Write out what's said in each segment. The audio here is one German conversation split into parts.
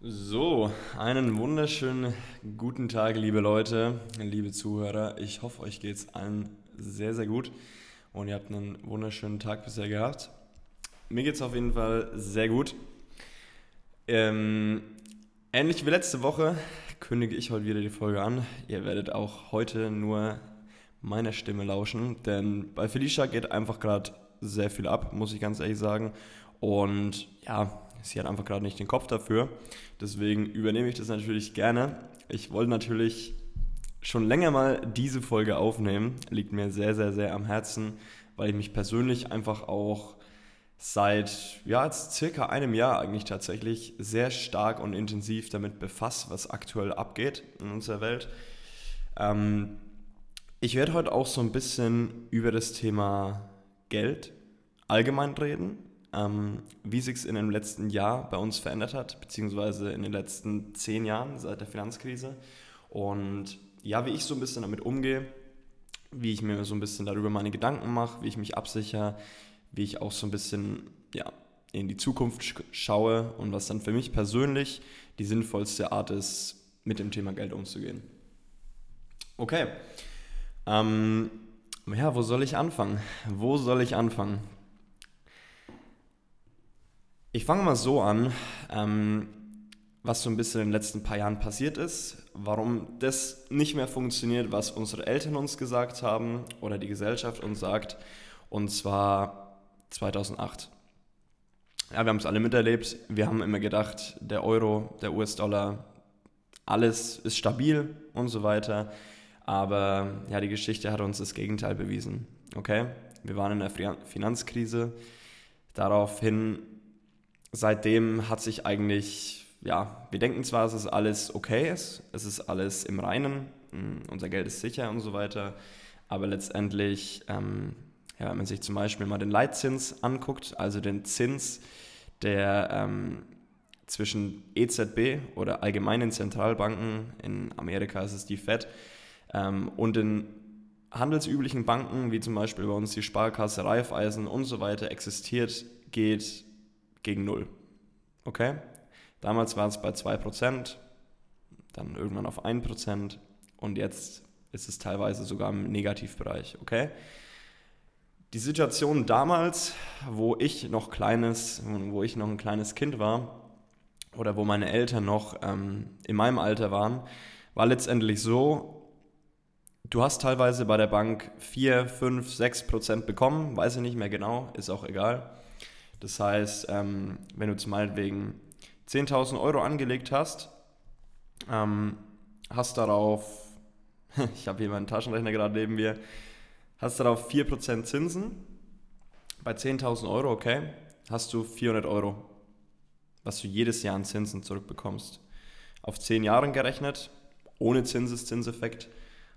So, einen wunderschönen guten Tag, liebe Leute, liebe Zuhörer. Ich hoffe, euch geht es allen sehr, sehr gut und ihr habt einen wunderschönen Tag bisher gehabt. Mir geht es auf jeden Fall sehr gut. Ähm, ähnlich wie letzte Woche kündige ich heute wieder die Folge an. Ihr werdet auch heute nur meiner Stimme lauschen, denn bei Felicia geht einfach gerade sehr viel ab, muss ich ganz ehrlich sagen. Und ja, sie hat einfach gerade nicht den Kopf dafür. Deswegen übernehme ich das natürlich gerne. Ich wollte natürlich schon länger mal diese Folge aufnehmen. Liegt mir sehr, sehr, sehr am Herzen, weil ich mich persönlich einfach auch seit ja, jetzt circa einem Jahr eigentlich tatsächlich sehr stark und intensiv damit befasse, was aktuell abgeht in unserer Welt. Ähm, ich werde heute auch so ein bisschen über das Thema Geld allgemein reden, ähm, wie sich es in dem letzten Jahr bei uns verändert hat, beziehungsweise in den letzten zehn Jahren seit der Finanzkrise. Und ja, wie ich so ein bisschen damit umgehe, wie ich mir so ein bisschen darüber meine Gedanken mache, wie ich mich absichere, wie ich auch so ein bisschen ja, in die Zukunft schaue und was dann für mich persönlich die sinnvollste Art ist, mit dem Thema Geld umzugehen. Okay. Ähm, ja, wo soll ich anfangen? Wo soll ich anfangen? Ich fange mal so an, ähm, was so ein bisschen in den letzten paar Jahren passiert ist, warum das nicht mehr funktioniert, was unsere Eltern uns gesagt haben oder die Gesellschaft uns sagt, und zwar 2008. Ja, wir haben es alle miterlebt. Wir haben immer gedacht, der Euro, der US-Dollar, alles ist stabil und so weiter. Aber ja, die Geschichte hat uns das Gegenteil bewiesen. Okay, wir waren in der Finanzkrise. Daraufhin seitdem hat sich eigentlich, ja, wir denken zwar, dass es alles okay ist, es ist alles im Reinen, mm, unser Geld ist sicher und so weiter, aber letztendlich, ähm, ja, wenn man sich zum Beispiel mal den Leitzins anguckt, also den Zins, der ähm, zwischen EZB oder allgemeinen Zentralbanken, in Amerika ist es die Fed, ähm, und den handelsüblichen Banken, wie zum Beispiel bei uns die Sparkasse, Raiffeisen und so weiter, existiert, geht gegen null. Okay? Damals war es bei 2%, dann irgendwann auf 1% und jetzt ist es teilweise sogar im Negativbereich. Okay? Die Situation damals, wo ich noch kleines, wo ich noch ein kleines Kind war oder wo meine Eltern noch ähm, in meinem Alter waren, war letztendlich so, du hast teilweise bei der Bank 4, 5, 6 Prozent bekommen, weiß ich nicht mehr genau, ist auch egal. Das heißt, ähm, wenn du zum meinetwegen 10.000 Euro angelegt hast, ähm, hast darauf, ich habe hier meinen Taschenrechner gerade neben mir, hast darauf 4% Zinsen. Bei 10.000 Euro, okay, hast du 400 Euro, was du jedes Jahr an Zinsen zurückbekommst. Auf 10 Jahren gerechnet, ohne Zinseszinseffekt,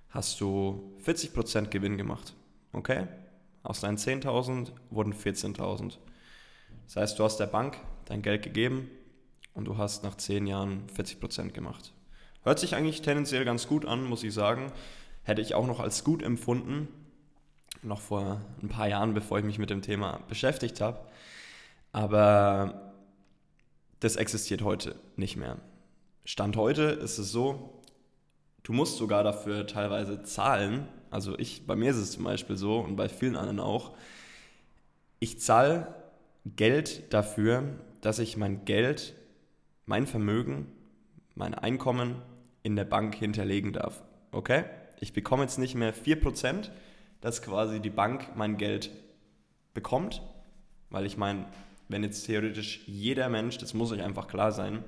hast du 40% Gewinn gemacht. Okay? Aus deinen 10.000 wurden 14.000. Das heißt, du hast der Bank dein Geld gegeben und du hast nach 10 Jahren 40% gemacht. Hört sich eigentlich tendenziell ganz gut an, muss ich sagen. Hätte ich auch noch als gut empfunden, noch vor ein paar Jahren, bevor ich mich mit dem Thema beschäftigt habe. Aber das existiert heute nicht mehr. Stand heute ist es so, du musst sogar dafür teilweise zahlen. Also ich, bei mir ist es zum Beispiel so und bei vielen anderen auch. Ich zahle Geld dafür, dass ich mein Geld, mein Vermögen, mein Einkommen in der Bank hinterlegen darf. Okay? Ich bekomme jetzt nicht mehr 4%, dass quasi die Bank mein Geld bekommt, weil ich meine, wenn jetzt theoretisch jeder Mensch, das muss euch einfach klar sein,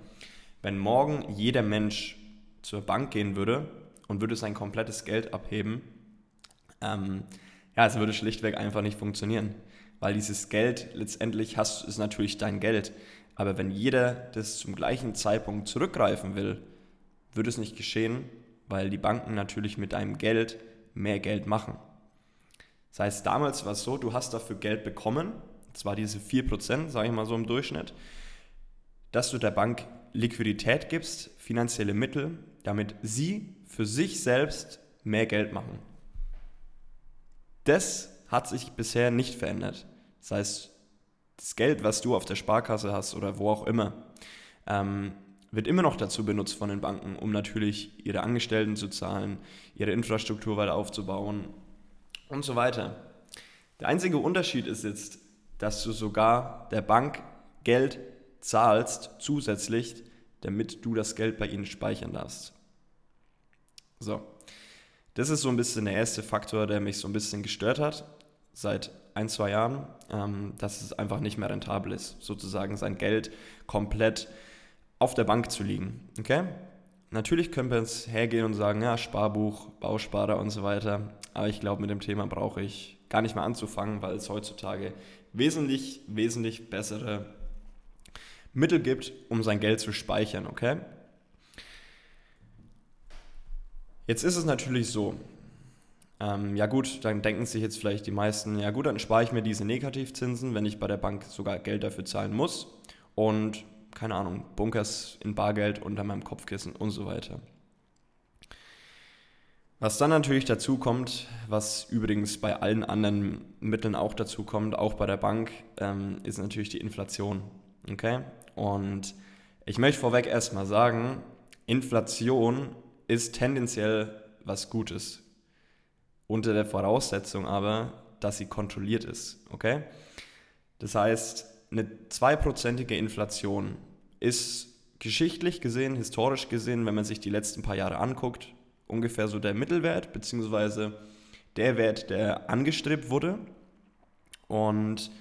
wenn morgen jeder Mensch zur Bank gehen würde und würde sein komplettes Geld abheben, ähm, ja, es würde schlichtweg einfach nicht funktionieren weil dieses Geld letztendlich hast, ist natürlich dein Geld. Aber wenn jeder das zum gleichen Zeitpunkt zurückgreifen will, wird es nicht geschehen, weil die Banken natürlich mit deinem Geld mehr Geld machen. Das heißt, damals war es so, du hast dafür Geld bekommen, zwar diese 4%, sage ich mal so im Durchschnitt, dass du der Bank Liquidität gibst, finanzielle Mittel, damit sie für sich selbst mehr Geld machen. Das hat sich bisher nicht verändert. Das heißt, das Geld, was du auf der Sparkasse hast oder wo auch immer, ähm, wird immer noch dazu benutzt von den Banken, um natürlich ihre Angestellten zu zahlen, ihre Infrastruktur weiter aufzubauen und so weiter. Der einzige Unterschied ist jetzt, dass du sogar der Bank Geld zahlst zusätzlich, damit du das Geld bei ihnen speichern darfst. So, das ist so ein bisschen der erste Faktor, der mich so ein bisschen gestört hat seit ein, zwei Jahren, ähm, dass es einfach nicht mehr rentabel ist, sozusagen sein Geld komplett auf der Bank zu liegen. Okay? Natürlich können wir jetzt hergehen und sagen, ja, Sparbuch, Bausparer und so weiter. Aber ich glaube, mit dem Thema brauche ich gar nicht mehr anzufangen, weil es heutzutage wesentlich, wesentlich bessere Mittel gibt, um sein Geld zu speichern, okay? Jetzt ist es natürlich so, ähm, ja gut, dann denken sich jetzt vielleicht die meisten, ja gut, dann spare ich mir diese Negativzinsen, wenn ich bei der Bank sogar Geld dafür zahlen muss und keine Ahnung, Bunkers in Bargeld unter meinem Kopfkissen und so weiter. Was dann natürlich dazu kommt, was übrigens bei allen anderen Mitteln auch dazu kommt, auch bei der Bank, ähm, ist natürlich die Inflation. Okay? Und ich möchte vorweg erstmal sagen, Inflation ist tendenziell was Gutes. Unter der Voraussetzung aber, dass sie kontrolliert ist. Okay? Das heißt, eine zweiprozentige Inflation ist geschichtlich gesehen, historisch gesehen, wenn man sich die letzten paar Jahre anguckt, ungefähr so der Mittelwert, beziehungsweise der Wert, der angestrebt wurde. Und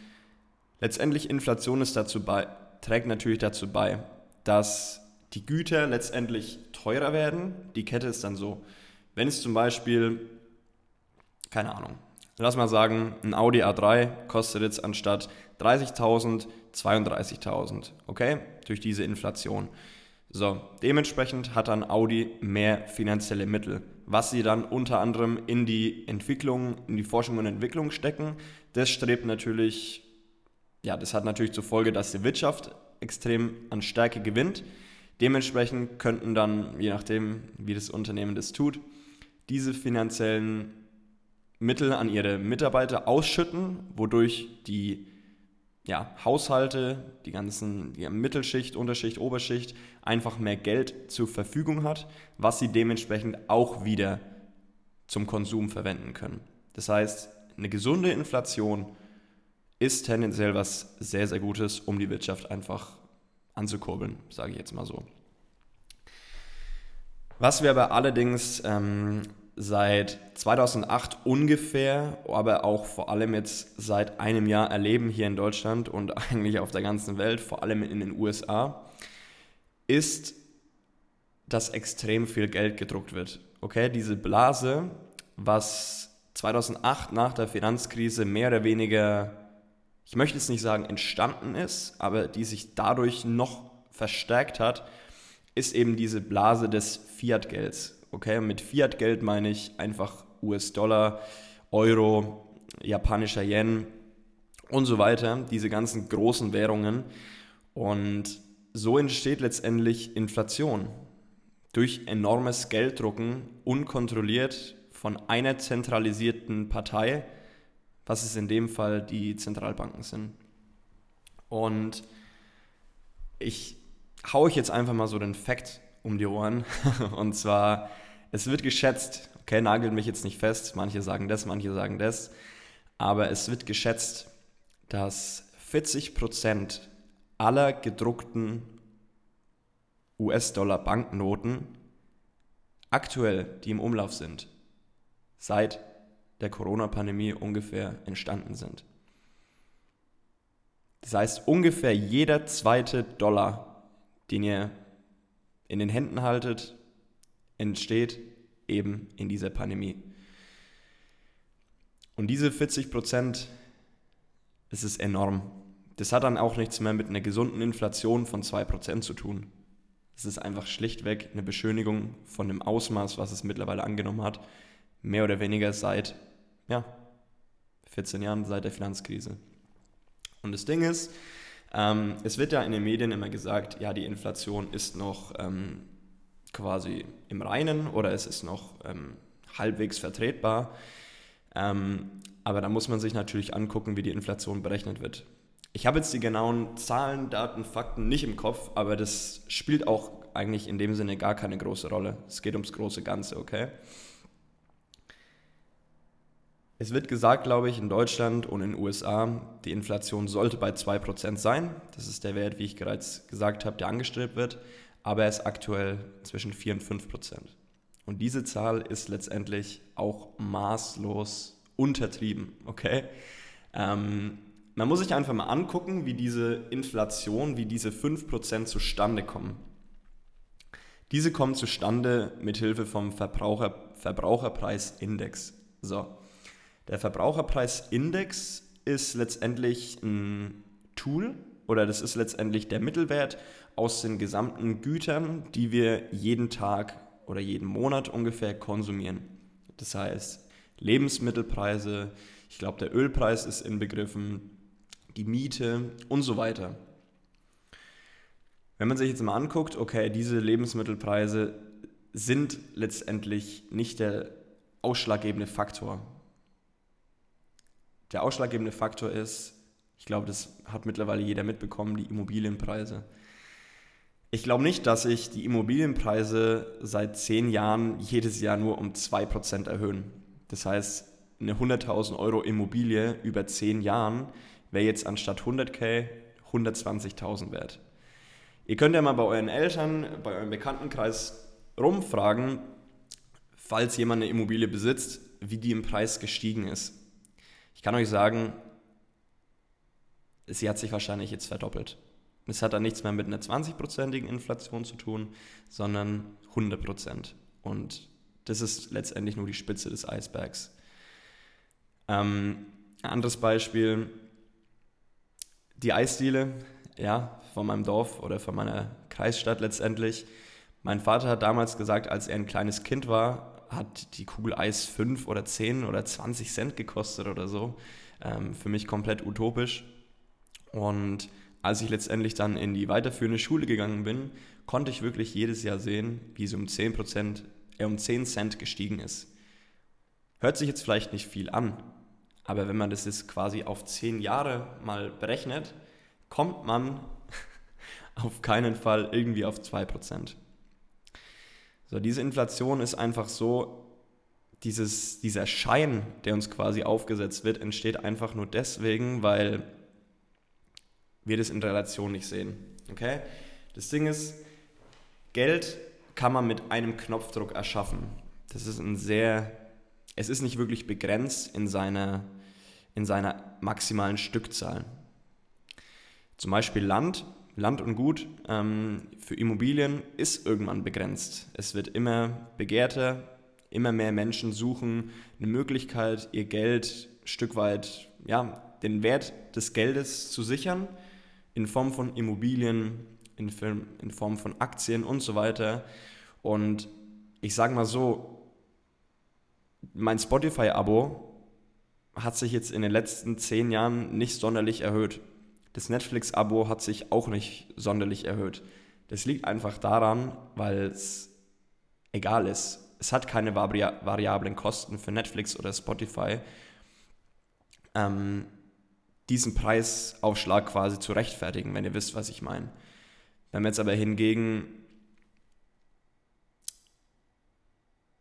letztendlich Inflation ist dazu bei, trägt natürlich dazu bei, dass die Güter letztendlich teurer werden. Die Kette ist dann so, wenn es zum Beispiel, keine Ahnung, lass mal sagen, ein Audi A3 kostet jetzt anstatt 30.000 32.000, okay, durch diese Inflation. So, dementsprechend hat dann Audi mehr finanzielle Mittel, was sie dann unter anderem in die Entwicklung, in die Forschung und Entwicklung stecken. Das strebt natürlich, ja, das hat natürlich zur Folge, dass die Wirtschaft extrem an Stärke gewinnt. Dementsprechend könnten dann, je nachdem, wie das Unternehmen das tut, diese finanziellen Mittel an ihre Mitarbeiter ausschütten, wodurch die ja, Haushalte, die ganzen die Mittelschicht, Unterschicht, Oberschicht einfach mehr Geld zur Verfügung hat, was sie dementsprechend auch wieder zum Konsum verwenden können. Das heißt, eine gesunde Inflation ist tendenziell was sehr, sehr Gutes, um die Wirtschaft einfach anzukurbeln, sage ich jetzt mal so. Was wir aber allerdings ähm, seit 2008 ungefähr, aber auch vor allem jetzt seit einem Jahr erleben hier in Deutschland und eigentlich auf der ganzen Welt, vor allem in den USA, ist, dass extrem viel Geld gedruckt wird. Okay, diese Blase, was 2008 nach der Finanzkrise mehr oder weniger, ich möchte jetzt nicht sagen entstanden ist, aber die sich dadurch noch verstärkt hat, ist eben diese Blase des Fiat-Gelds. Okay, mit Fiat-Geld meine ich einfach US-Dollar, Euro, japanischer Yen und so weiter, diese ganzen großen Währungen. Und so entsteht letztendlich Inflation durch enormes Gelddrucken, unkontrolliert von einer zentralisierten Partei, was es in dem Fall die Zentralbanken sind. Und ich haue ich jetzt einfach mal so den Fakt um die Ohren. Und zwar es wird geschätzt, okay, nagelt mich jetzt nicht fest, manche sagen das, manche sagen das, aber es wird geschätzt, dass 40% aller gedruckten US-Dollar-Banknoten aktuell, die im Umlauf sind, seit der Corona-Pandemie ungefähr entstanden sind. Das heißt, ungefähr jeder zweite Dollar, den ihr in den Händen haltet, entsteht eben in dieser Pandemie. Und diese 40 Prozent, das ist enorm. Das hat dann auch nichts mehr mit einer gesunden Inflation von 2 Prozent zu tun. Es ist einfach schlichtweg eine Beschönigung von dem Ausmaß, was es mittlerweile angenommen hat, mehr oder weniger seit ja, 14 Jahren, seit der Finanzkrise. Und das Ding ist, ähm, es wird ja in den Medien immer gesagt, ja, die Inflation ist noch ähm, quasi im Reinen oder es ist noch ähm, halbwegs vertretbar. Ähm, aber da muss man sich natürlich angucken, wie die Inflation berechnet wird. Ich habe jetzt die genauen Zahlen, Daten, Fakten nicht im Kopf, aber das spielt auch eigentlich in dem Sinne gar keine große Rolle. Es geht ums große Ganze, okay? Es wird gesagt, glaube ich, in Deutschland und in den USA, die Inflation sollte bei 2% sein. Das ist der Wert, wie ich bereits gesagt habe, der angestrebt wird. Aber er ist aktuell zwischen 4 und 5%. Und diese Zahl ist letztendlich auch maßlos untertrieben, okay? Ähm, man muss sich einfach mal angucken, wie diese Inflation, wie diese 5% zustande kommen. Diese kommen zustande mit Hilfe vom Verbraucher, Verbraucherpreisindex. So. Der Verbraucherpreisindex ist letztendlich ein Tool oder das ist letztendlich der Mittelwert aus den gesamten Gütern, die wir jeden Tag oder jeden Monat ungefähr konsumieren. Das heißt Lebensmittelpreise, ich glaube der Ölpreis ist inbegriffen, die Miete und so weiter. Wenn man sich jetzt mal anguckt, okay, diese Lebensmittelpreise sind letztendlich nicht der ausschlaggebende Faktor. Der ausschlaggebende Faktor ist, ich glaube, das hat mittlerweile jeder mitbekommen, die Immobilienpreise. Ich glaube nicht, dass sich die Immobilienpreise seit zehn Jahren jedes Jahr nur um 2% erhöhen. Das heißt, eine 100.000 Euro Immobilie über zehn Jahren wäre jetzt anstatt 100k 120.000 wert. Ihr könnt ja mal bei euren Eltern, bei eurem Bekanntenkreis rumfragen, falls jemand eine Immobilie besitzt, wie die im Preis gestiegen ist. Ich kann euch sagen, sie hat sich wahrscheinlich jetzt verdoppelt. Es hat dann nichts mehr mit einer 20-prozentigen Inflation zu tun, sondern 100 Prozent. Und das ist letztendlich nur die Spitze des Eisbergs. Ähm, ein anderes Beispiel, die Eisdiele, ja, von meinem Dorf oder von meiner Kreisstadt letztendlich. Mein Vater hat damals gesagt, als er ein kleines Kind war, hat die Kugel Eis 5 oder 10 oder 20 Cent gekostet oder so. Ähm, für mich komplett utopisch. Und als ich letztendlich dann in die weiterführende Schule gegangen bin, konnte ich wirklich jedes Jahr sehen, wie sie um 10 äh, um 10 Cent gestiegen ist. Hört sich jetzt vielleicht nicht viel an, aber wenn man das jetzt quasi auf 10 Jahre mal berechnet, kommt man auf keinen Fall irgendwie auf 2%. So, diese Inflation ist einfach so, dieses, dieser Schein, der uns quasi aufgesetzt wird, entsteht einfach nur deswegen, weil wir das in Relation nicht sehen. Okay? Das Ding ist, Geld kann man mit einem Knopfdruck erschaffen. Das ist ein sehr, es ist nicht wirklich begrenzt in seiner, in seiner maximalen Stückzahl. Zum Beispiel Land, Land und Gut ähm, für Immobilien ist irgendwann begrenzt. Es wird immer begehrter, immer mehr Menschen suchen eine Möglichkeit, ihr Geld ein Stück weit, ja, den Wert des Geldes zu sichern in Form von Immobilien, in, in Form von Aktien und so weiter. Und ich sage mal so, mein Spotify-Abo hat sich jetzt in den letzten zehn Jahren nicht sonderlich erhöht. Das Netflix-Abo hat sich auch nicht sonderlich erhöht. Das liegt einfach daran, weil es egal ist. Es hat keine vari variablen Kosten für Netflix oder Spotify. Ähm, diesen Preisaufschlag quasi zu rechtfertigen, wenn ihr wisst, was ich meine. Wenn wir jetzt aber hingegen,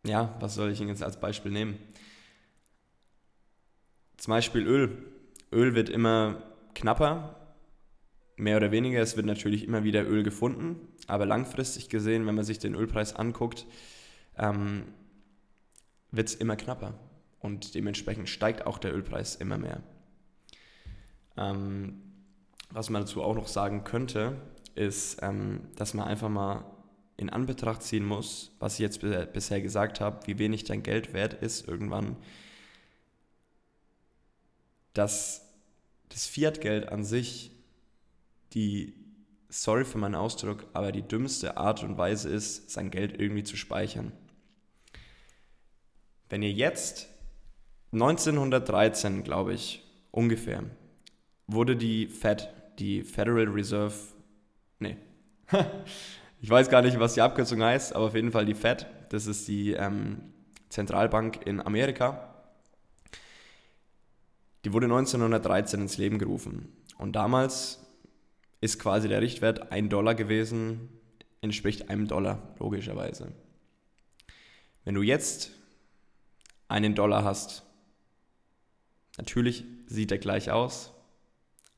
ja, was soll ich Ihnen jetzt als Beispiel nehmen? Zum Beispiel Öl. Öl wird immer knapper, mehr oder weniger. Es wird natürlich immer wieder Öl gefunden, aber langfristig gesehen, wenn man sich den Ölpreis anguckt, ähm, wird es immer knapper und dementsprechend steigt auch der Ölpreis immer mehr. Ähm, was man dazu auch noch sagen könnte, ist, ähm, dass man einfach mal in Anbetracht ziehen muss, was ich jetzt bisher gesagt habe, wie wenig dein Geld wert ist irgendwann, dass das Fiat-Geld an sich die, sorry für meinen Ausdruck, aber die dümmste Art und Weise ist, sein Geld irgendwie zu speichern. Wenn ihr jetzt 1913, glaube ich, ungefähr, wurde die Fed, die Federal Reserve, nee, ich weiß gar nicht, was die Abkürzung heißt, aber auf jeden Fall die Fed, das ist die ähm, Zentralbank in Amerika, die wurde 1913 ins Leben gerufen. Und damals ist quasi der Richtwert 1 Dollar gewesen, entspricht einem Dollar, logischerweise. Wenn du jetzt einen Dollar hast, natürlich sieht er gleich aus,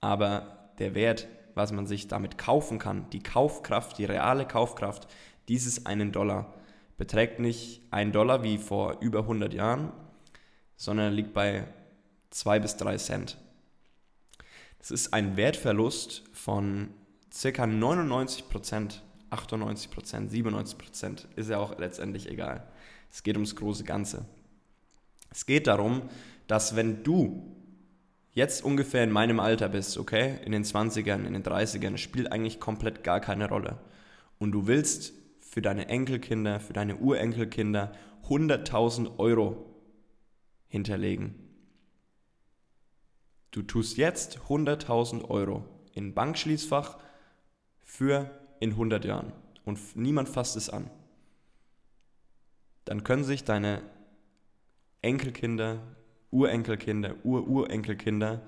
aber der Wert, was man sich damit kaufen kann, die Kaufkraft, die reale Kaufkraft dieses einen Dollar, beträgt nicht ein Dollar wie vor über 100 Jahren, sondern liegt bei 2 bis 3 Cent. Das ist ein Wertverlust von ca. 99 Prozent, 98 Prozent, 97 Prozent, ist ja auch letztendlich egal. Es geht ums große Ganze. Es geht darum, dass wenn du jetzt ungefähr in meinem Alter bist, okay, in den 20ern, in den 30ern, spielt eigentlich komplett gar keine Rolle. Und du willst für deine Enkelkinder, für deine Urenkelkinder 100.000 Euro hinterlegen. Du tust jetzt 100.000 Euro in Bankschließfach für in 100 Jahren und niemand fasst es an. Dann können sich deine Enkelkinder, Urenkelkinder, Ururenkelkinder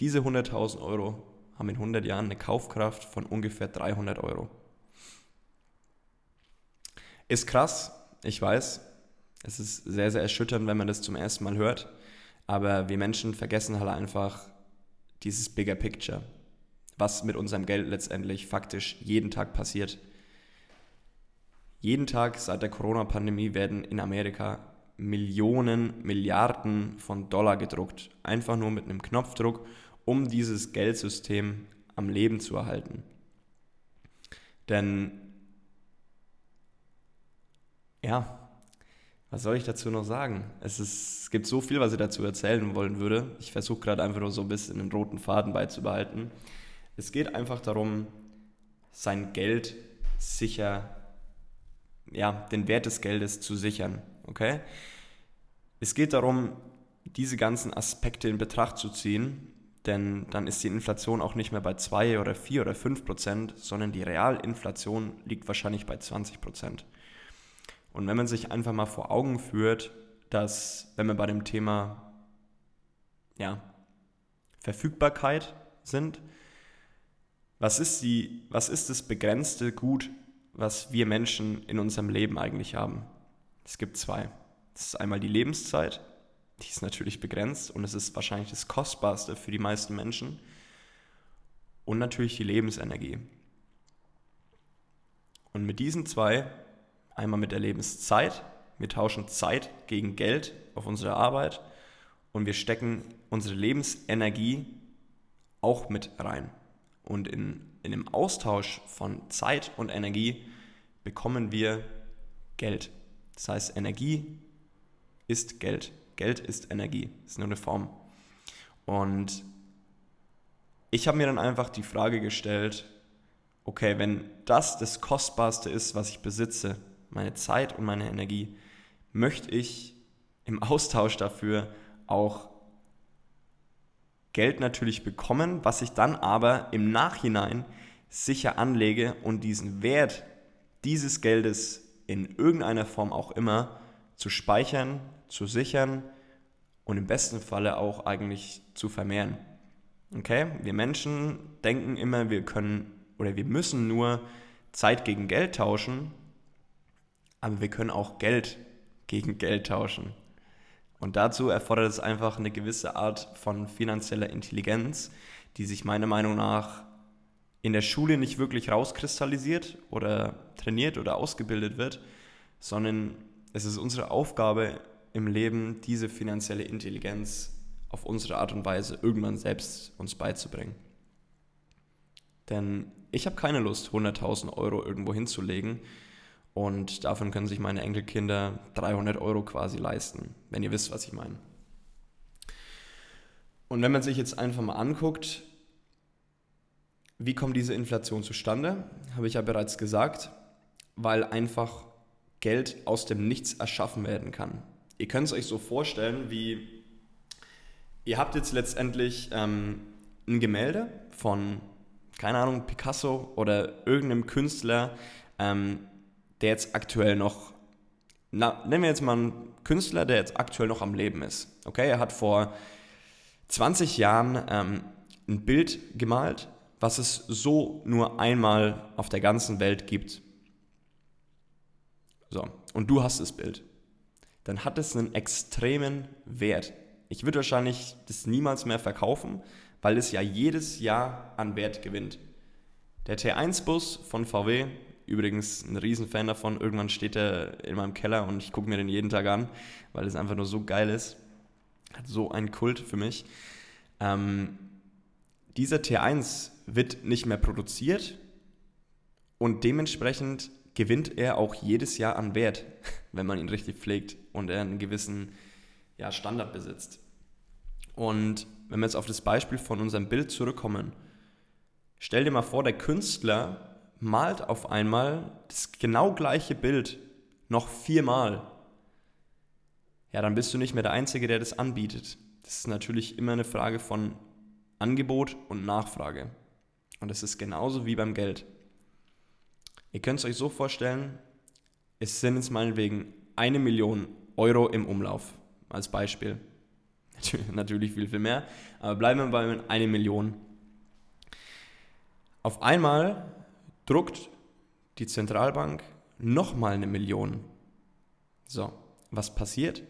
diese 100.000 Euro haben in 100 Jahren eine Kaufkraft von ungefähr 300 Euro. Ist krass, ich weiß. Es ist sehr, sehr erschütternd, wenn man das zum ersten Mal hört. Aber wir Menschen vergessen halt einfach dieses Bigger Picture, was mit unserem Geld letztendlich faktisch jeden Tag passiert. Jeden Tag seit der Corona-Pandemie werden in Amerika Millionen, Milliarden von Dollar gedruckt. Einfach nur mit einem Knopfdruck, um dieses Geldsystem am Leben zu erhalten. Denn, ja, was soll ich dazu noch sagen? Es, ist, es gibt so viel, was ich dazu erzählen wollen würde. Ich versuche gerade einfach nur so ein bisschen einen roten Faden beizubehalten. Es geht einfach darum, sein Geld sicher, ja, den Wert des Geldes zu sichern. Okay? Es geht darum, diese ganzen Aspekte in Betracht zu ziehen, denn dann ist die Inflation auch nicht mehr bei 2 oder 4 oder 5 Prozent, sondern die Realinflation liegt wahrscheinlich bei 20 Prozent. Und wenn man sich einfach mal vor Augen führt, dass, wenn wir bei dem Thema ja, Verfügbarkeit sind, was ist, die, was ist das begrenzte Gut, was wir Menschen in unserem Leben eigentlich haben? Es gibt zwei. Das ist einmal die Lebenszeit, die ist natürlich begrenzt und es ist wahrscheinlich das Kostbarste für die meisten Menschen. Und natürlich die Lebensenergie. Und mit diesen zwei Einmal mit der Lebenszeit. Wir tauschen Zeit gegen Geld auf unsere Arbeit und wir stecken unsere Lebensenergie auch mit rein. Und in, in dem Austausch von Zeit und Energie bekommen wir Geld. Das heißt, Energie ist Geld. Geld ist Energie. Ist nur eine Form. Und ich habe mir dann einfach die Frage gestellt, okay, wenn das das Kostbarste ist, was ich besitze, meine Zeit und meine Energie, möchte ich im Austausch dafür auch Geld natürlich bekommen, was ich dann aber im Nachhinein sicher anlege und diesen Wert dieses Geldes in irgendeiner Form auch immer zu speichern, zu sichern und im besten Falle auch eigentlich zu vermehren. Okay? Wir Menschen denken immer, wir können oder wir müssen nur Zeit gegen Geld tauschen, aber wir können auch Geld gegen Geld tauschen. Und dazu erfordert es einfach eine gewisse Art von finanzieller Intelligenz, die sich meiner Meinung nach in der Schule nicht wirklich rauskristallisiert oder trainiert oder ausgebildet wird, sondern es ist unsere Aufgabe im Leben, diese finanzielle Intelligenz auf unsere Art und Weise irgendwann selbst uns beizubringen. Denn ich habe keine Lust, 100.000 Euro irgendwo hinzulegen, und davon können sich meine Enkelkinder 300 Euro quasi leisten, wenn ihr wisst, was ich meine. Und wenn man sich jetzt einfach mal anguckt, wie kommt diese Inflation zustande, habe ich ja bereits gesagt, weil einfach Geld aus dem Nichts erschaffen werden kann. Ihr könnt es euch so vorstellen, wie ihr habt jetzt letztendlich ähm, ein Gemälde von, keine Ahnung, Picasso oder irgendeinem Künstler, ähm, der jetzt aktuell noch, na, nennen wir jetzt mal einen Künstler, der jetzt aktuell noch am Leben ist. Okay, er hat vor 20 Jahren ähm, ein Bild gemalt, was es so nur einmal auf der ganzen Welt gibt. So, und du hast das Bild. Dann hat es einen extremen Wert. Ich würde wahrscheinlich das niemals mehr verkaufen, weil es ja jedes Jahr an Wert gewinnt. Der T1-Bus von VW, übrigens ein Riesenfan davon, irgendwann steht er in meinem Keller und ich gucke mir den jeden Tag an, weil es einfach nur so geil ist. Hat so einen Kult für mich. Ähm, dieser T1 wird nicht mehr produziert und dementsprechend gewinnt er auch jedes Jahr an Wert, wenn man ihn richtig pflegt und er einen gewissen ja, Standard besitzt. Und wenn wir jetzt auf das Beispiel von unserem Bild zurückkommen, stell dir mal vor, der Künstler malt auf einmal das genau gleiche Bild noch viermal. Ja, dann bist du nicht mehr der Einzige, der das anbietet. Das ist natürlich immer eine Frage von Angebot und Nachfrage. Und das ist genauso wie beim Geld. Ihr könnt es euch so vorstellen, es sind jetzt meinetwegen eine Million Euro im Umlauf, als Beispiel. Natürlich viel, viel mehr, aber bleiben wir bei eine Million. Auf einmal druckt die Zentralbank nochmal eine Million. So, was passiert?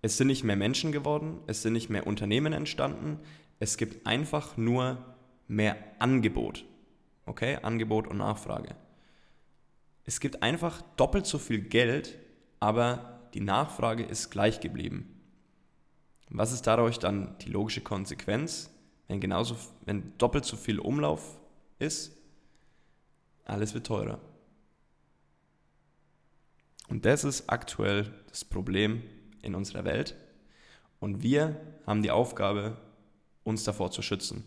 Es sind nicht mehr Menschen geworden, es sind nicht mehr Unternehmen entstanden, es gibt einfach nur mehr Angebot. Okay, Angebot und Nachfrage. Es gibt einfach doppelt so viel Geld, aber die Nachfrage ist gleich geblieben. Was ist dadurch dann die logische Konsequenz, wenn genauso, wenn doppelt so viel Umlauf ist? Alles wird teurer. Und das ist aktuell das Problem in unserer Welt. Und wir haben die Aufgabe, uns davor zu schützen.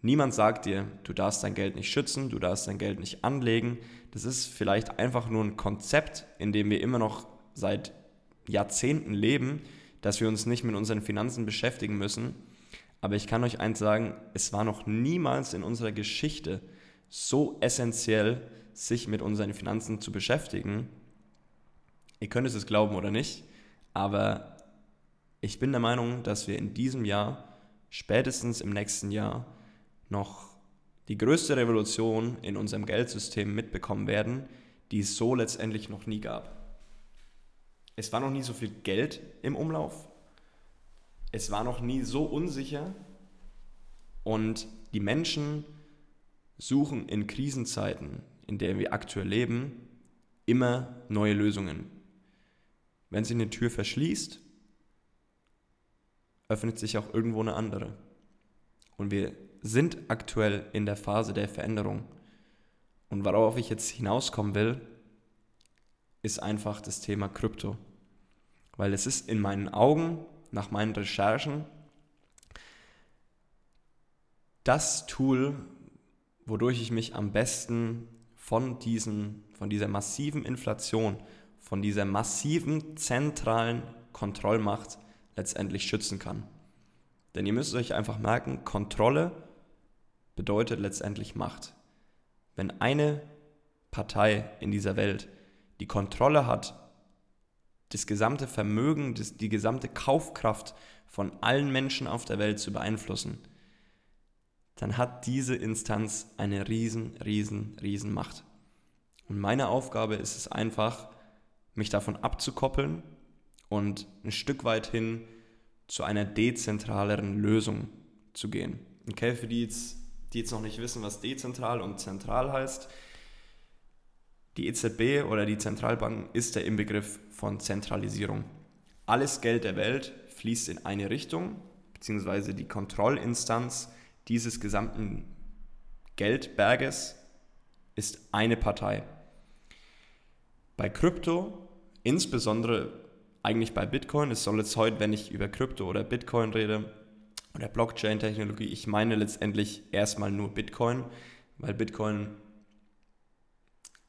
Niemand sagt dir, du darfst dein Geld nicht schützen, du darfst dein Geld nicht anlegen. Das ist vielleicht einfach nur ein Konzept, in dem wir immer noch seit Jahrzehnten leben, dass wir uns nicht mit unseren Finanzen beschäftigen müssen. Aber ich kann euch eins sagen, es war noch niemals in unserer Geschichte so essentiell, sich mit unseren Finanzen zu beschäftigen. Ihr könnt es glauben oder nicht, aber ich bin der Meinung, dass wir in diesem Jahr, spätestens im nächsten Jahr, noch die größte Revolution in unserem Geldsystem mitbekommen werden, die es so letztendlich noch nie gab. Es war noch nie so viel Geld im Umlauf. Es war noch nie so unsicher. Und die Menschen suchen in Krisenzeiten, in denen wir aktuell leben, immer neue Lösungen. Wenn sich eine Tür verschließt, öffnet sich auch irgendwo eine andere. Und wir sind aktuell in der Phase der Veränderung. Und worauf ich jetzt hinauskommen will, ist einfach das Thema Krypto. Weil es ist in meinen Augen, nach meinen Recherchen, das Tool, wodurch ich mich am besten von, diesen, von dieser massiven Inflation, von dieser massiven zentralen Kontrollmacht letztendlich schützen kann. Denn ihr müsst euch einfach merken, Kontrolle bedeutet letztendlich Macht. Wenn eine Partei in dieser Welt die Kontrolle hat, das gesamte Vermögen, das, die gesamte Kaufkraft von allen Menschen auf der Welt zu beeinflussen, dann hat diese Instanz eine riesen, riesen, riesen Macht. Und meine Aufgabe ist es einfach, mich davon abzukoppeln und ein Stück weit hin zu einer dezentraleren Lösung zu gehen. Okay, für die jetzt die jetzt noch nicht wissen, was dezentral und zentral heißt. Die EZB oder die Zentralbank ist der Inbegriff von Zentralisierung. Alles Geld der Welt fließt in eine Richtung, beziehungsweise die Kontrollinstanz dieses gesamten Geldberges ist eine Partei. Bei Krypto, insbesondere eigentlich bei Bitcoin, es soll jetzt heute, wenn ich über Krypto oder Bitcoin rede, oder Blockchain-Technologie. Ich meine letztendlich erstmal nur Bitcoin, weil Bitcoin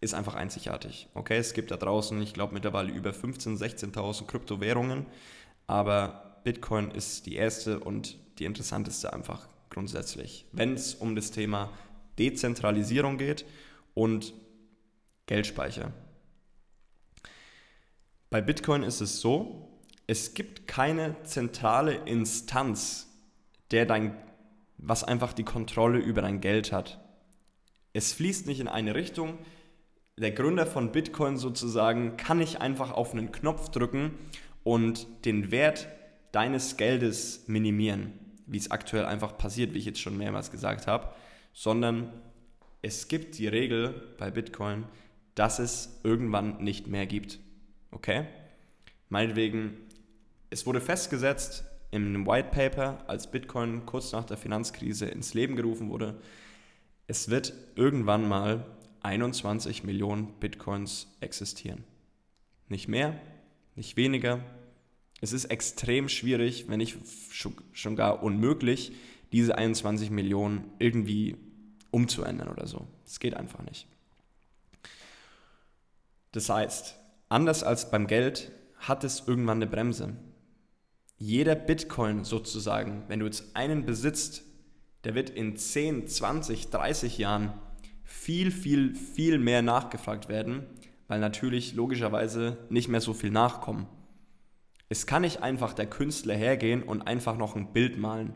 ist einfach einzigartig. Okay, es gibt da draußen, ich glaube mittlerweile über 15.000, 16.000 Kryptowährungen, aber Bitcoin ist die erste und die interessanteste einfach grundsätzlich, wenn es um das Thema Dezentralisierung geht und Geldspeicher. Bei Bitcoin ist es so, es gibt keine zentrale Instanz, der dein was einfach die Kontrolle über dein Geld hat. Es fließt nicht in eine Richtung. Der Gründer von Bitcoin sozusagen kann nicht einfach auf einen Knopf drücken und den Wert deines Geldes minimieren, wie es aktuell einfach passiert, wie ich jetzt schon mehrmals gesagt habe, sondern es gibt die Regel bei Bitcoin, dass es irgendwann nicht mehr gibt. Okay? Meinetwegen, es wurde festgesetzt einem White Paper, als Bitcoin kurz nach der Finanzkrise ins Leben gerufen wurde, es wird irgendwann mal 21 Millionen Bitcoins existieren. Nicht mehr, nicht weniger. Es ist extrem schwierig, wenn nicht schon gar unmöglich, diese 21 Millionen irgendwie umzuändern oder so. Es geht einfach nicht. Das heißt, anders als beim Geld hat es irgendwann eine Bremse. Jeder Bitcoin sozusagen, wenn du jetzt einen besitzt, der wird in 10, 20, 30 Jahren viel, viel, viel mehr nachgefragt werden, weil natürlich logischerweise nicht mehr so viel nachkommen. Es kann nicht einfach der Künstler hergehen und einfach noch ein Bild malen.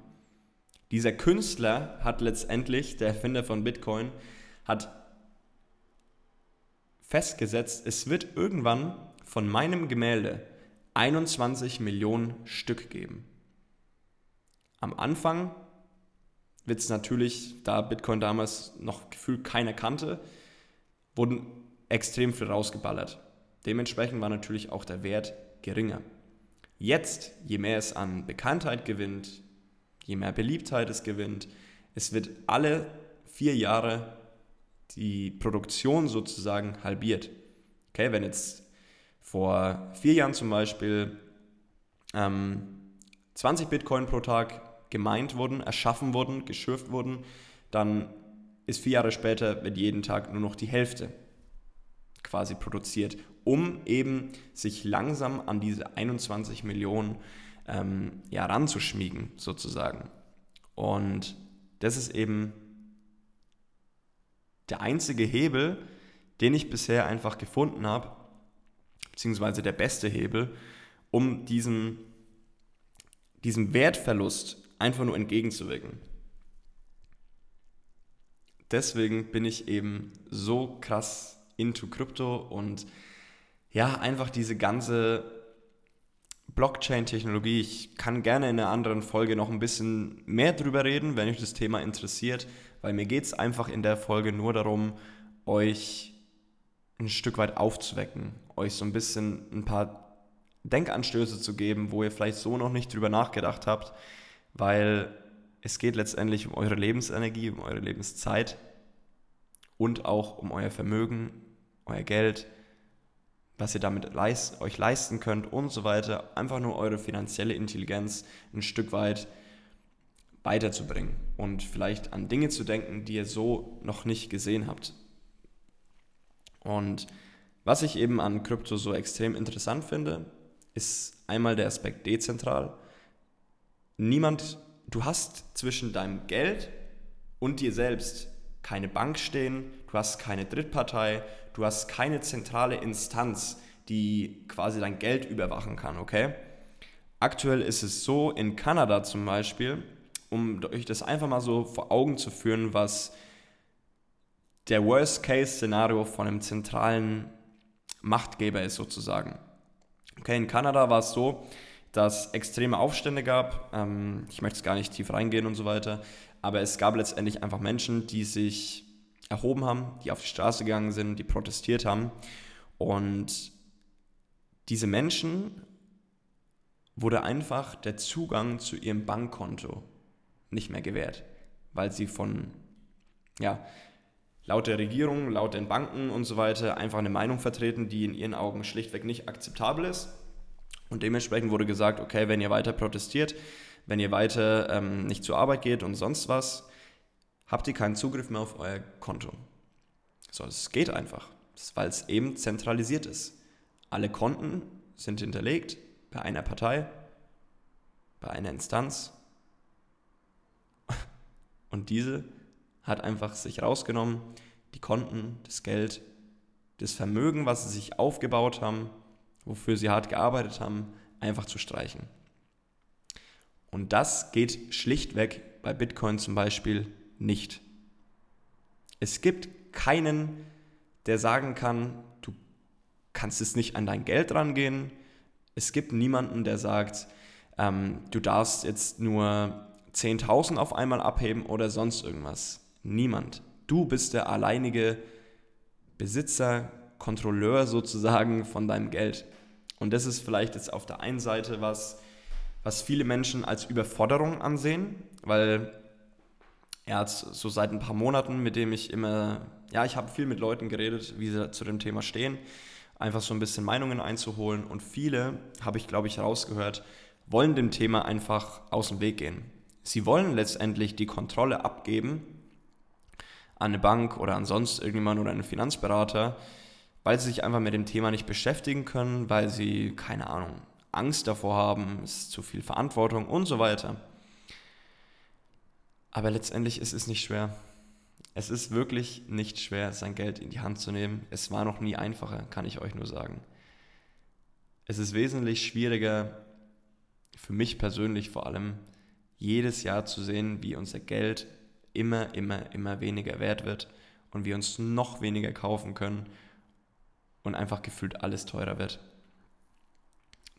Dieser Künstler hat letztendlich, der Erfinder von Bitcoin, hat festgesetzt, es wird irgendwann von meinem Gemälde 21 Millionen Stück geben. Am Anfang wird es natürlich, da Bitcoin damals noch gefühlt keiner kannte, wurden extrem viel rausgeballert. Dementsprechend war natürlich auch der Wert geringer. Jetzt, je mehr es an Bekanntheit gewinnt, je mehr Beliebtheit es gewinnt, es wird alle vier Jahre die Produktion sozusagen halbiert. Okay, wenn jetzt vor vier Jahren zum Beispiel ähm, 20 Bitcoin pro Tag gemeint wurden, erschaffen wurden, geschürft wurden, dann ist vier Jahre später, wird jeden Tag nur noch die Hälfte quasi produziert, um eben sich langsam an diese 21 Millionen ähm, ja, ranzuschmiegen, sozusagen. Und das ist eben der einzige Hebel, den ich bisher einfach gefunden habe, beziehungsweise der beste Hebel, um diesem, diesem Wertverlust einfach nur entgegenzuwirken. Deswegen bin ich eben so krass into Krypto und ja, einfach diese ganze Blockchain-Technologie. Ich kann gerne in einer anderen Folge noch ein bisschen mehr drüber reden, wenn euch das Thema interessiert, weil mir geht es einfach in der Folge nur darum, euch ein Stück weit aufzuwecken, euch so ein bisschen ein paar Denkanstöße zu geben, wo ihr vielleicht so noch nicht drüber nachgedacht habt, weil es geht letztendlich um eure Lebensenergie, um eure Lebenszeit und auch um euer Vermögen, euer Geld, was ihr damit leist, euch leisten könnt und so weiter. Einfach nur eure finanzielle Intelligenz ein Stück weit weiterzubringen und vielleicht an Dinge zu denken, die ihr so noch nicht gesehen habt. Und was ich eben an Krypto so extrem interessant finde, ist einmal der Aspekt dezentral. Niemand, du hast zwischen deinem Geld und dir selbst keine Bank stehen, du hast keine Drittpartei, du hast keine zentrale Instanz, die quasi dein Geld überwachen kann, okay? Aktuell ist es so, in Kanada zum Beispiel, um euch das einfach mal so vor Augen zu führen, was der Worst-Case-Szenario von einem zentralen Machtgeber ist sozusagen. Okay, in Kanada war es so, dass extreme Aufstände gab. Ähm, ich möchte es gar nicht tief reingehen und so weiter, aber es gab letztendlich einfach Menschen, die sich erhoben haben, die auf die Straße gegangen sind, die protestiert haben. Und diese Menschen wurde einfach der Zugang zu ihrem Bankkonto nicht mehr gewährt, weil sie von, ja, laut der Regierung, laut den Banken und so weiter einfach eine Meinung vertreten, die in ihren Augen schlichtweg nicht akzeptabel ist. Und dementsprechend wurde gesagt, okay, wenn ihr weiter protestiert, wenn ihr weiter ähm, nicht zur Arbeit geht und sonst was, habt ihr keinen Zugriff mehr auf euer Konto. So, es geht einfach, weil es eben zentralisiert ist. Alle Konten sind hinterlegt bei einer Partei, bei einer Instanz und diese hat einfach sich rausgenommen, die Konten, das Geld, das Vermögen, was sie sich aufgebaut haben, wofür sie hart gearbeitet haben, einfach zu streichen. Und das geht schlichtweg bei Bitcoin zum Beispiel nicht. Es gibt keinen, der sagen kann, du kannst es nicht an dein Geld rangehen. Es gibt niemanden, der sagt, ähm, du darfst jetzt nur 10.000 auf einmal abheben oder sonst irgendwas. Niemand. Du bist der alleinige Besitzer, Kontrolleur sozusagen von deinem Geld. Und das ist vielleicht jetzt auf der einen Seite was, was viele Menschen als Überforderung ansehen, weil ja, so seit ein paar Monaten, mit dem ich immer, ja, ich habe viel mit Leuten geredet, wie sie zu dem Thema stehen, einfach so ein bisschen Meinungen einzuholen und viele, habe ich glaube ich rausgehört, wollen dem Thema einfach aus dem Weg gehen. Sie wollen letztendlich die Kontrolle abgeben an eine Bank oder an sonst irgendjemand oder einen Finanzberater, weil sie sich einfach mit dem Thema nicht beschäftigen können, weil sie, keine Ahnung, Angst davor haben, es ist zu viel Verantwortung und so weiter. Aber letztendlich ist es nicht schwer. Es ist wirklich nicht schwer, sein Geld in die Hand zu nehmen. Es war noch nie einfacher, kann ich euch nur sagen. Es ist wesentlich schwieriger, für mich persönlich vor allem, jedes Jahr zu sehen, wie unser Geld immer, immer, immer weniger wert wird und wir uns noch weniger kaufen können und einfach gefühlt alles teurer wird.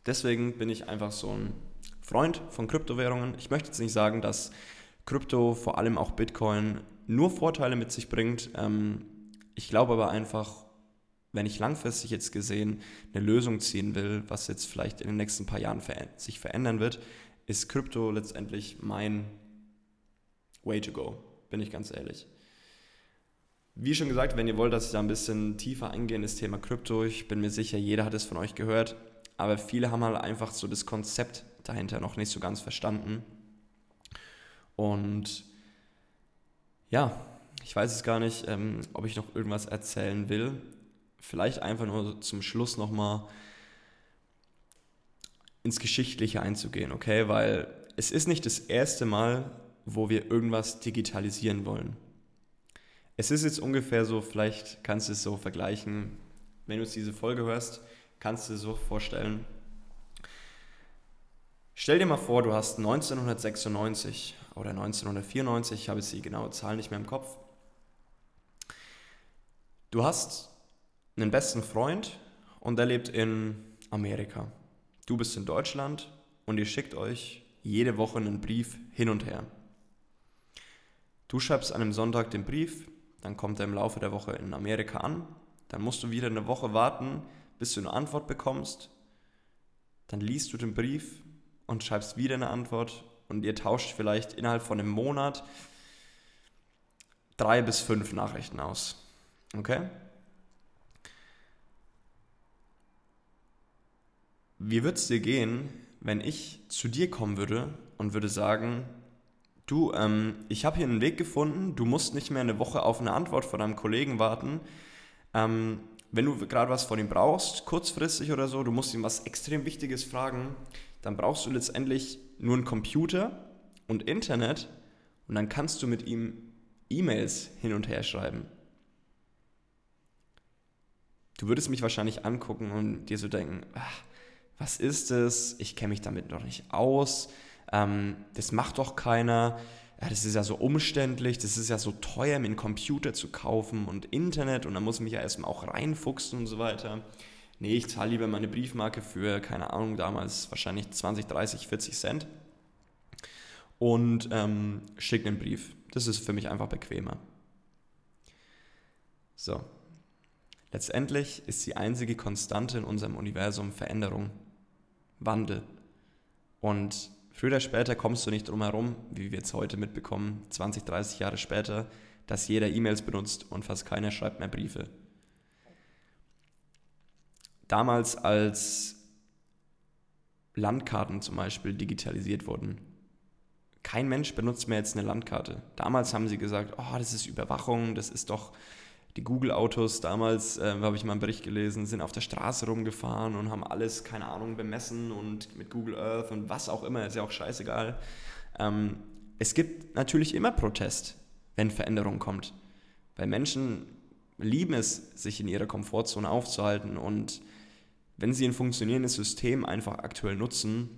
Deswegen bin ich einfach so ein Freund von Kryptowährungen. Ich möchte jetzt nicht sagen, dass Krypto, vor allem auch Bitcoin, nur Vorteile mit sich bringt. Ähm, ich glaube aber einfach, wenn ich langfristig jetzt gesehen eine Lösung ziehen will, was jetzt vielleicht in den nächsten paar Jahren sich verändern wird, ist Krypto letztendlich mein Way to go, bin ich ganz ehrlich. Wie schon gesagt, wenn ihr wollt, dass ich da ein bisschen tiefer eingehe in das Thema Krypto, ich bin mir sicher, jeder hat es von euch gehört, aber viele haben halt einfach so das Konzept dahinter noch nicht so ganz verstanden. Und ja, ich weiß es gar nicht, ähm, ob ich noch irgendwas erzählen will. Vielleicht einfach nur zum Schluss nochmal ins Geschichtliche einzugehen, okay? Weil es ist nicht das erste Mal, wo wir irgendwas digitalisieren wollen. Es ist jetzt ungefähr so, vielleicht kannst du es so vergleichen, wenn du jetzt diese Folge hörst, kannst du dir so vorstellen. Stell dir mal vor, du hast 1996 oder 1994, ich habe jetzt die genaue Zahl nicht mehr im Kopf. Du hast einen besten Freund und der lebt in Amerika. Du bist in Deutschland und ihr schickt euch jede Woche einen Brief hin und her. Du schreibst an einem Sonntag den Brief, dann kommt er im Laufe der Woche in Amerika an, dann musst du wieder eine Woche warten, bis du eine Antwort bekommst, dann liest du den Brief und schreibst wieder eine Antwort und ihr tauscht vielleicht innerhalb von einem Monat drei bis fünf Nachrichten aus. Okay? Wie würde es dir gehen, wenn ich zu dir kommen würde und würde sagen, du, ähm, ich habe hier einen Weg gefunden, du musst nicht mehr eine Woche auf eine Antwort von deinem Kollegen warten. Ähm, wenn du gerade was von ihm brauchst, kurzfristig oder so, du musst ihm was extrem Wichtiges fragen, dann brauchst du letztendlich nur einen Computer und Internet und dann kannst du mit ihm E-Mails hin und her schreiben. Du würdest mich wahrscheinlich angucken und dir so denken, ach, was ist es? Ich kenne mich damit noch nicht aus ähm, das macht doch keiner, ja, das ist ja so umständlich, das ist ja so teuer, mir einen Computer zu kaufen und Internet und da muss ich mich ja erstmal auch reinfuchsen und so weiter. Nee, ich zahle lieber meine Briefmarke für, keine Ahnung, damals wahrscheinlich 20, 30, 40 Cent und ähm, schicke einen Brief. Das ist für mich einfach bequemer. So. Letztendlich ist die einzige Konstante in unserem Universum Veränderung, Wandel. Und Früher oder später kommst du nicht drum herum, wie wir jetzt heute mitbekommen, 20, 30 Jahre später, dass jeder E-Mails benutzt und fast keiner schreibt mehr Briefe. Damals, als Landkarten zum Beispiel digitalisiert wurden, kein Mensch benutzt mehr jetzt eine Landkarte. Damals haben sie gesagt, oh, das ist Überwachung, das ist doch die Google-Autos damals, äh, habe ich mal einen Bericht gelesen, sind auf der Straße rumgefahren und haben alles, keine Ahnung, bemessen und mit Google Earth und was auch immer, ist ja auch scheißegal. Ähm, es gibt natürlich immer Protest, wenn Veränderung kommt. Weil Menschen lieben es, sich in ihrer Komfortzone aufzuhalten und wenn sie ein funktionierendes System einfach aktuell nutzen,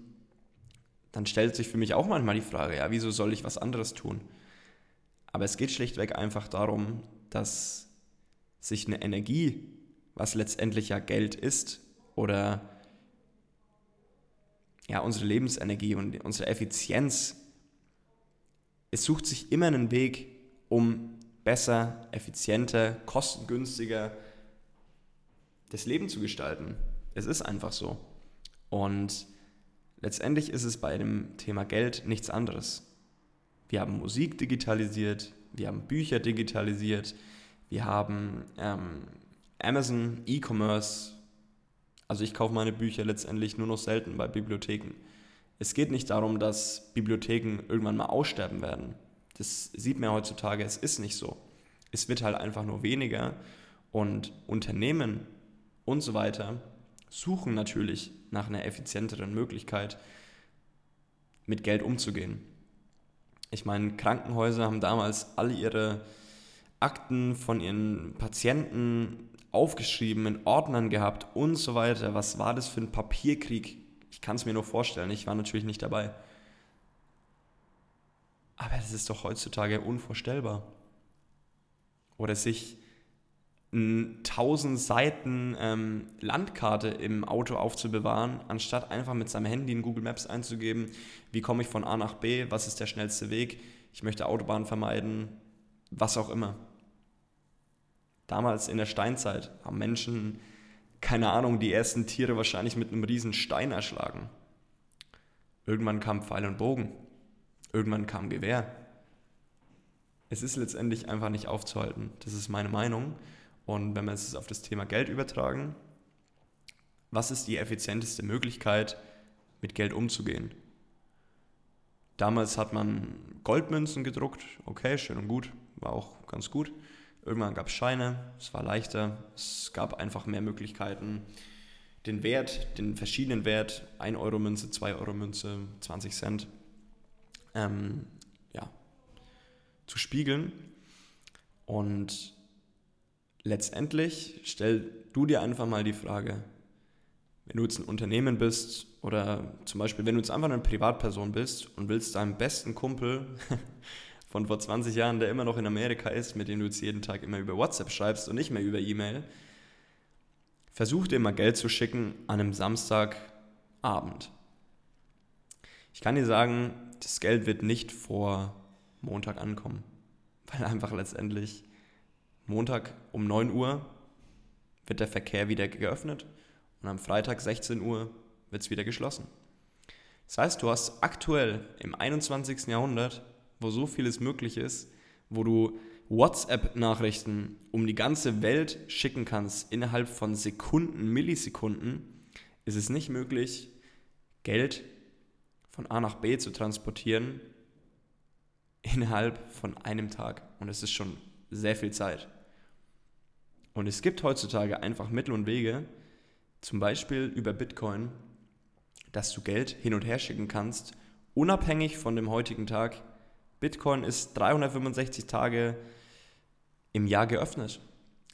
dann stellt sich für mich auch manchmal die Frage, ja, wieso soll ich was anderes tun? Aber es geht schlichtweg einfach darum, dass sich eine Energie, was letztendlich ja Geld ist, oder ja, unsere Lebensenergie und unsere Effizienz, es sucht sich immer einen Weg, um besser, effizienter, kostengünstiger das Leben zu gestalten. Es ist einfach so. Und letztendlich ist es bei dem Thema Geld nichts anderes. Wir haben Musik digitalisiert, wir haben Bücher digitalisiert, wir haben ähm, Amazon, E-Commerce. Also ich kaufe meine Bücher letztendlich nur noch selten bei Bibliotheken. Es geht nicht darum, dass Bibliotheken irgendwann mal aussterben werden. Das sieht man heutzutage, es ist nicht so. Es wird halt einfach nur weniger und Unternehmen und so weiter suchen natürlich nach einer effizienteren Möglichkeit, mit Geld umzugehen. Ich meine, Krankenhäuser haben damals alle ihre Akten von ihren Patienten aufgeschrieben, in Ordnern gehabt und so weiter. Was war das für ein Papierkrieg? Ich kann es mir nur vorstellen, ich war natürlich nicht dabei. Aber das ist doch heutzutage unvorstellbar. Oder sich 1000 Seiten ähm, Landkarte im Auto aufzubewahren, anstatt einfach mit seinem Handy in Google Maps einzugeben, wie komme ich von A nach B, was ist der schnellste Weg, ich möchte Autobahn vermeiden, was auch immer. Damals in der Steinzeit haben Menschen, keine Ahnung, die ersten Tiere wahrscheinlich mit einem riesen Stein erschlagen. Irgendwann kam Pfeil und Bogen. Irgendwann kam Gewehr. Es ist letztendlich einfach nicht aufzuhalten. Das ist meine Meinung. Und wenn wir es auf das Thema Geld übertragen, was ist die effizienteste Möglichkeit, mit Geld umzugehen? Damals hat man Goldmünzen gedruckt, okay, schön und gut, war auch ganz gut. Irgendwann gab es Scheine, es war leichter, es gab einfach mehr Möglichkeiten, den Wert, den verschiedenen Wert, 1 Euro Münze, 2 Euro Münze, 20 Cent, ähm, ja, zu spiegeln. Und letztendlich stell du dir einfach mal die Frage, wenn du jetzt ein Unternehmen bist oder zum Beispiel, wenn du jetzt einfach eine Privatperson bist und willst deinem besten Kumpel von vor 20 Jahren, der immer noch in Amerika ist, mit dem du jetzt jeden Tag immer über WhatsApp schreibst und nicht mehr über E-Mail, versuch dir mal Geld zu schicken an einem Samstagabend. Ich kann dir sagen, das Geld wird nicht vor Montag ankommen, weil einfach letztendlich Montag um 9 Uhr wird der Verkehr wieder geöffnet und am Freitag 16 Uhr wird es wieder geschlossen. Das heißt, du hast aktuell im 21. Jahrhundert, wo so vieles möglich ist, wo du WhatsApp-Nachrichten um die ganze Welt schicken kannst innerhalb von Sekunden, Millisekunden, ist es nicht möglich, Geld von A nach B zu transportieren innerhalb von einem Tag. Und es ist schon sehr viel Zeit. Und es gibt heutzutage einfach Mittel und Wege, zum Beispiel über Bitcoin, dass du Geld hin und her schicken kannst, unabhängig von dem heutigen Tag. Bitcoin ist 365 Tage im Jahr geöffnet.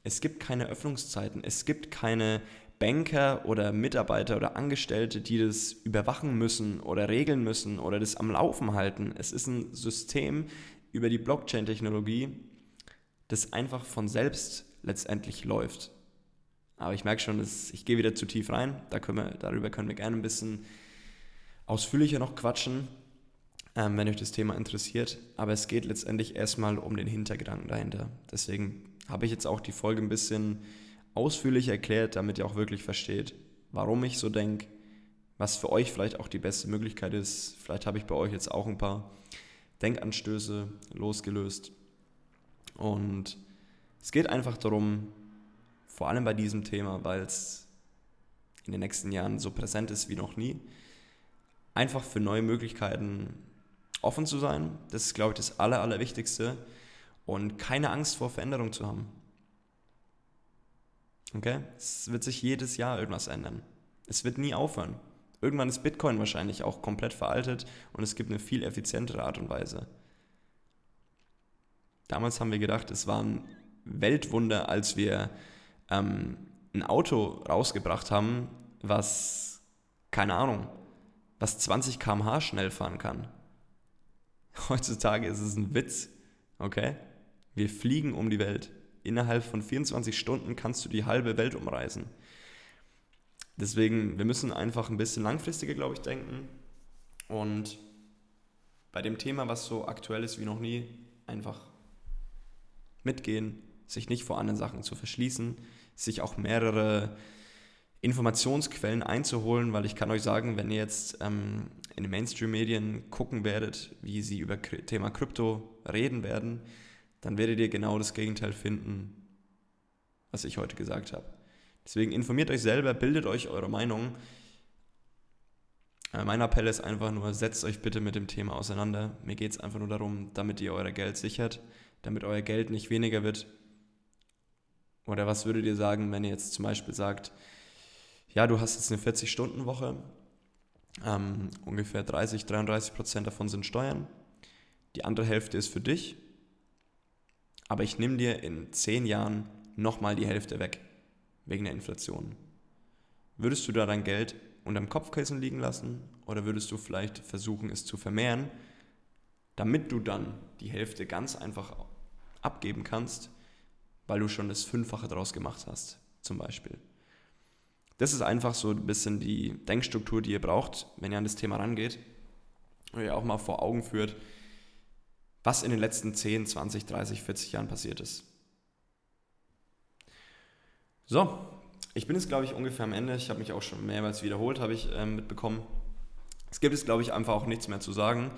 Es gibt keine Öffnungszeiten, es gibt keine Banker oder Mitarbeiter oder Angestellte, die das überwachen müssen oder regeln müssen oder das am Laufen halten. Es ist ein System über die Blockchain-Technologie, das einfach von selbst letztendlich läuft. Aber ich merke schon, ich gehe wieder zu tief rein. Da können wir, darüber können wir gerne ein bisschen ausführlicher noch quatschen, ähm, wenn euch das Thema interessiert. Aber es geht letztendlich erstmal um den Hintergedanken dahinter. Deswegen habe ich jetzt auch die Folge ein bisschen ausführlich erklärt, damit ihr auch wirklich versteht, warum ich so denke, was für euch vielleicht auch die beste Möglichkeit ist. Vielleicht habe ich bei euch jetzt auch ein paar Denkanstöße losgelöst. Und es geht einfach darum, vor allem bei diesem Thema, weil es in den nächsten Jahren so präsent ist wie noch nie, einfach für neue Möglichkeiten offen zu sein. Das ist, glaube ich, das Aller, Allerwichtigste. Und keine Angst vor Veränderung zu haben. Okay? Es wird sich jedes Jahr irgendwas ändern. Es wird nie aufhören. Irgendwann ist Bitcoin wahrscheinlich auch komplett veraltet und es gibt eine viel effizientere Art und Weise. Damals haben wir gedacht, es waren Weltwunder, als wir ähm, ein Auto rausgebracht haben, was, keine Ahnung, das 20 km/h schnell fahren kann. Heutzutage ist es ein Witz, okay? Wir fliegen um die Welt. Innerhalb von 24 Stunden kannst du die halbe Welt umreisen. Deswegen, wir müssen einfach ein bisschen langfristiger, glaube ich, denken. Und bei dem Thema, was so aktuell ist wie noch nie, einfach mitgehen, sich nicht vor anderen Sachen zu verschließen, sich auch mehrere Informationsquellen einzuholen, weil ich kann euch sagen, wenn ihr jetzt ähm, in den Mainstream-Medien gucken werdet, wie sie über Thema Krypto reden werden, dann werdet ihr genau das Gegenteil finden, was ich heute gesagt habe. Deswegen informiert euch selber, bildet euch eure Meinung. Äh, mein Appell ist einfach nur, setzt euch bitte mit dem Thema auseinander. Mir geht es einfach nur darum, damit ihr euer Geld sichert, damit euer Geld nicht weniger wird. Oder was würdet ihr sagen, wenn ihr jetzt zum Beispiel sagt, ja, du hast jetzt eine 40-Stunden-Woche, ähm, ungefähr 30, 33 Prozent davon sind Steuern, die andere Hälfte ist für dich, aber ich nehme dir in 10 Jahren nochmal die Hälfte weg, wegen der Inflation. Würdest du da dein Geld unterm Kopfkissen liegen lassen oder würdest du vielleicht versuchen, es zu vermehren, damit du dann die Hälfte ganz einfach abgeben kannst, weil du schon das Fünffache daraus gemacht hast, zum Beispiel. Das ist einfach so ein bisschen die Denkstruktur, die ihr braucht, wenn ihr an das Thema rangeht. Und ihr auch mal vor Augen führt, was in den letzten 10, 20, 30, 40 Jahren passiert ist. So, ich bin jetzt, glaube ich, ungefähr am Ende. Ich habe mich auch schon mehrmals wiederholt, habe ich äh, mitbekommen. Es gibt jetzt, glaube ich, einfach auch nichts mehr zu sagen,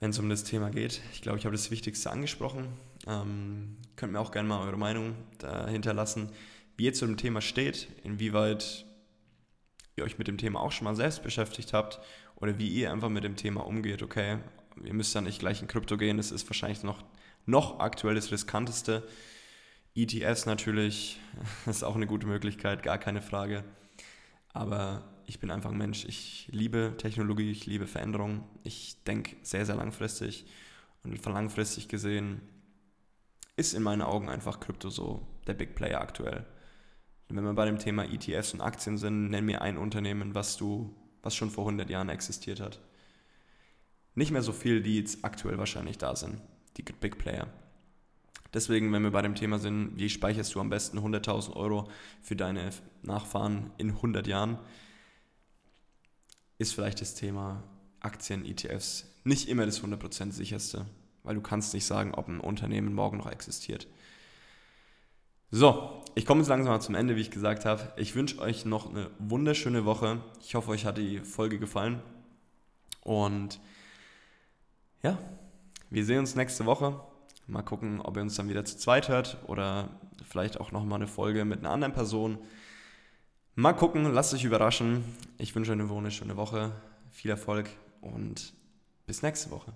wenn es um das Thema geht. Ich glaube, ich habe das Wichtigste angesprochen. Ähm, könnt mir auch gerne mal eure Meinung dahinter lassen wie ihr zu dem Thema steht, inwieweit ihr euch mit dem Thema auch schon mal selbst beschäftigt habt oder wie ihr einfach mit dem Thema umgeht. Okay, ihr müsst ja nicht gleich in Krypto gehen, das ist wahrscheinlich noch, noch aktuell das riskanteste. ETFs natürlich, ist auch eine gute Möglichkeit, gar keine Frage. Aber ich bin einfach ein Mensch, ich liebe Technologie, ich liebe Veränderung. Ich denke sehr, sehr langfristig. Und von langfristig gesehen ist in meinen Augen einfach Krypto so der Big Player aktuell wenn wir bei dem Thema ETFs und Aktien sind, nenn mir ein Unternehmen, was du, was schon vor 100 Jahren existiert hat. Nicht mehr so viel, die jetzt aktuell wahrscheinlich da sind, die Big Player. Deswegen, wenn wir bei dem Thema sind, wie speicherst du am besten 100.000 Euro für deine Nachfahren in 100 Jahren, ist vielleicht das Thema Aktien, ETFs nicht immer das 100% sicherste, weil du kannst nicht sagen, ob ein Unternehmen morgen noch existiert. So, ich komme jetzt langsam mal zum Ende, wie ich gesagt habe. Ich wünsche euch noch eine wunderschöne Woche. Ich hoffe, euch hat die Folge gefallen. Und ja, wir sehen uns nächste Woche. Mal gucken, ob ihr uns dann wieder zu zweit hört oder vielleicht auch nochmal eine Folge mit einer anderen Person. Mal gucken, lasst euch überraschen. Ich wünsche euch eine wunderschöne Woche, viel Erfolg und bis nächste Woche.